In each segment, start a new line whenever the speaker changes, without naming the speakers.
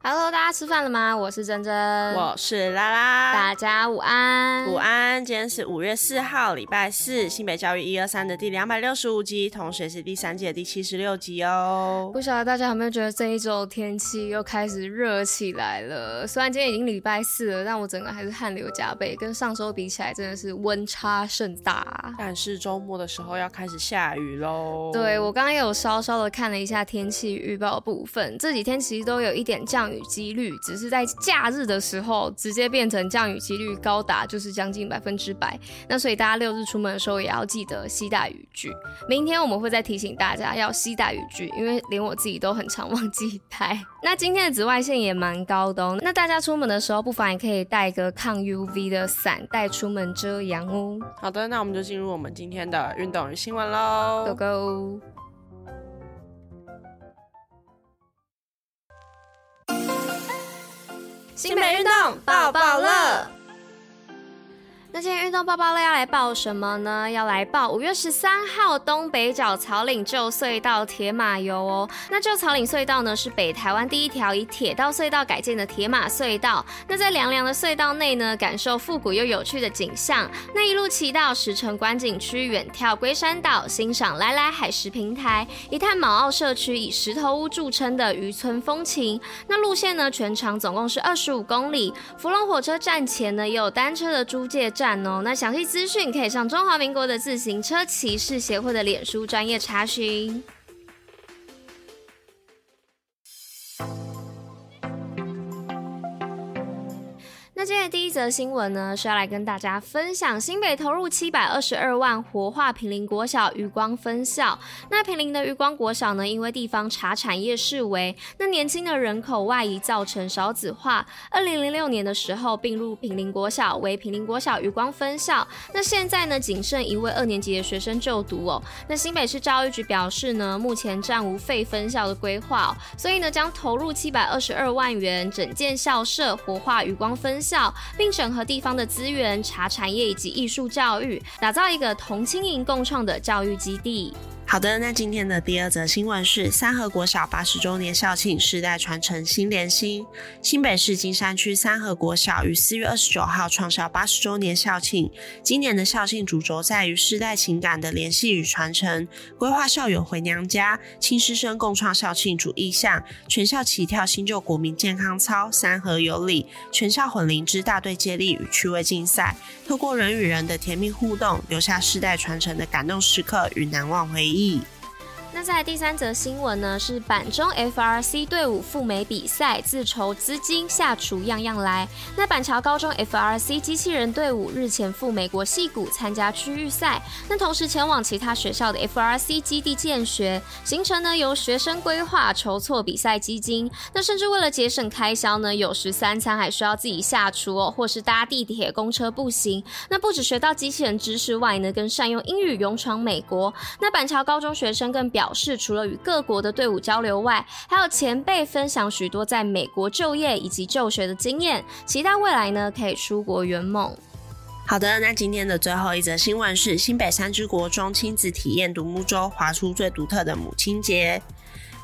Hello，大家吃饭了吗？我是珍珍，
我是拉拉，
大家午安，
午安。今天是五月四号，礼拜四，新北教育一二三的第两百六十五集，同时也是第三季的第七十六集哦。
不晓得大家有没有觉得这一周天气又开始热起来了？虽然今天已经礼拜四了，但我整个还是汗流浃背，跟上周比起来真的是温差甚大。
但是周末的时候要开始下雨喽。
对，我刚刚也有稍稍的看了一下天气预报部分，这几天其实都有一点降雨。几率只是在假日的时候直接变成降雨几率高达就是将近百分之百，那所以大家六日出门的时候也要记得携带雨具。明天我们会再提醒大家要携带雨具，因为连我自己都很常忘记带。那今天的紫外线也蛮高的哦，那大家出门的时候不妨也可以带个抗 UV 的伞带出门遮阳哦。
好的，那我们就进入我们今天的运动与新闻喽
，Go Go！
新北运动抱抱乐。
那今天运动报报乐要来报什么呢？要来报五月十三号东北角草岭旧隧道铁马游哦。那旧草岭隧道呢，是北台湾第一条以铁道隧道改建的铁马隧道。那在凉凉的隧道内呢，感受复古又有趣的景象。那一路骑到石城观景区，远眺龟山岛，欣赏来来海石平台，一探卯澳社区以石头屋著称的渔村风情。那路线呢，全长总共是二十五公里。福隆火车站前呢，也有单车的租借站那详细资讯可以上中华民国的自行车骑士协会的脸书专业查询。那今天的第一则新闻呢，是要来跟大家分享新北投入七百二十二万活化平林国小余光分校。那平林的余光国小呢，因为地方茶产业式微，那年轻的人口外移造成少子化。二零零六年的时候并入平林国小为平林国小余光分校。那现在呢，仅剩一位二年级的学生就读哦。那新北市教育局表示呢，目前暂无废分校的规划哦，所以呢，将投入七百二十二万元整建校舍，活化余光分校。并整合地方的资源、茶产业以及艺术教育，打造一个同经营共创的教育基地。
好的，那今天的第二则新闻是三和国小八十周年校庆，世代传承心连心。新北市金山区三和国小于四月二十九号创校八十周年校庆。今年的校庆主轴在于世代情感的联系与传承，规划校友回娘家、亲师生共创校庆主意向，全校齐跳新旧国民健康操、三和有礼，全校混龄之大队接力与趣味竞赛，透过人与人的甜蜜互动，留下世代传承的感动时刻与难忘回忆。E.
那在第三则新闻呢，是板中 FRC 队伍赴美比赛，自筹资金下厨样样来。那板桥高中 FRC 机器人队伍日前赴美国矽谷参加区域赛，那同时前往其他学校的 FRC 基地见学。行程呢由学生规划筹措比赛基金，那甚至为了节省开销呢，有时三餐还需要自己下厨哦，或是搭地铁、公车、步行。那不止学到机器人知识外呢，更善用英语勇闯美国。那板桥高中学生更表表示，除了与各国的队伍交流外，还有前辈分享许多在美国就业以及就学的经验，期待未来呢可以出国圆梦。
好的，那今天的最后一则新闻是新北三芝国中亲子体验独木舟，划出最独特的母亲节。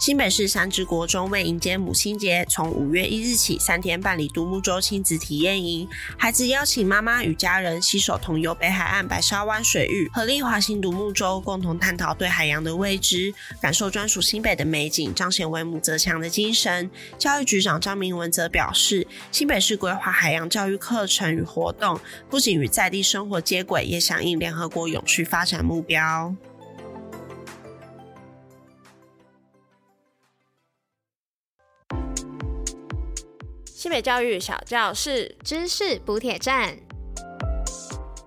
新北市三芝国中为迎接母亲节，从五月一日起三天办理独木舟亲子体验营，孩子邀请妈妈与家人携手同游北海岸白沙湾水域，合力滑行独木舟，共同探讨对海洋的未知，感受专属新北的美景，彰显为母则强的精神。教育局长张明文则表示，新北市规划海洋教育课程与活动，不仅与在地生活接轨，也响应联合国永续发展目标。新北教育小教室
知识补铁站。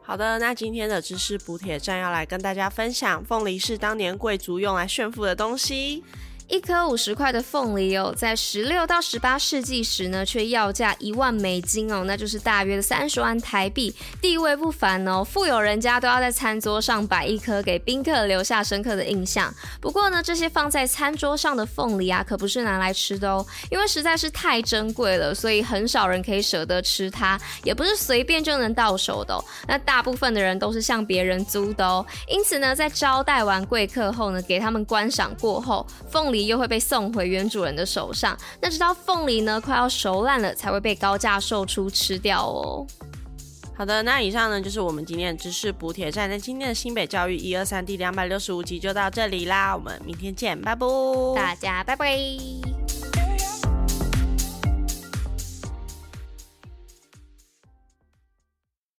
好的，那今天的知识补铁站要来跟大家分享，凤梨是当年贵族用来炫富的东西。
一颗五十块的凤梨哦，在十六到十八世纪时呢，却要价一万美金哦，那就是大约三十万台币，地位不凡哦。富有人家都要在餐桌上摆一颗，给宾客留下深刻的印象。不过呢，这些放在餐桌上的凤梨啊，可不是拿来吃的哦，因为实在是太珍贵了，所以很少人可以舍得吃它，也不是随便就能到手的哦。那大部分的人都是向别人租的哦。因此呢，在招待完贵客后呢，给他们观赏过后，凤梨。又会被送回原主人的手上，那直到凤梨呢快要熟烂了，才会被高价售出吃掉哦。
好的，那以上呢就是我们今天的知识补铁站。那今天的新北教育一二三第两百六十五集就到这里啦，我们明天见，拜拜，
大家拜拜。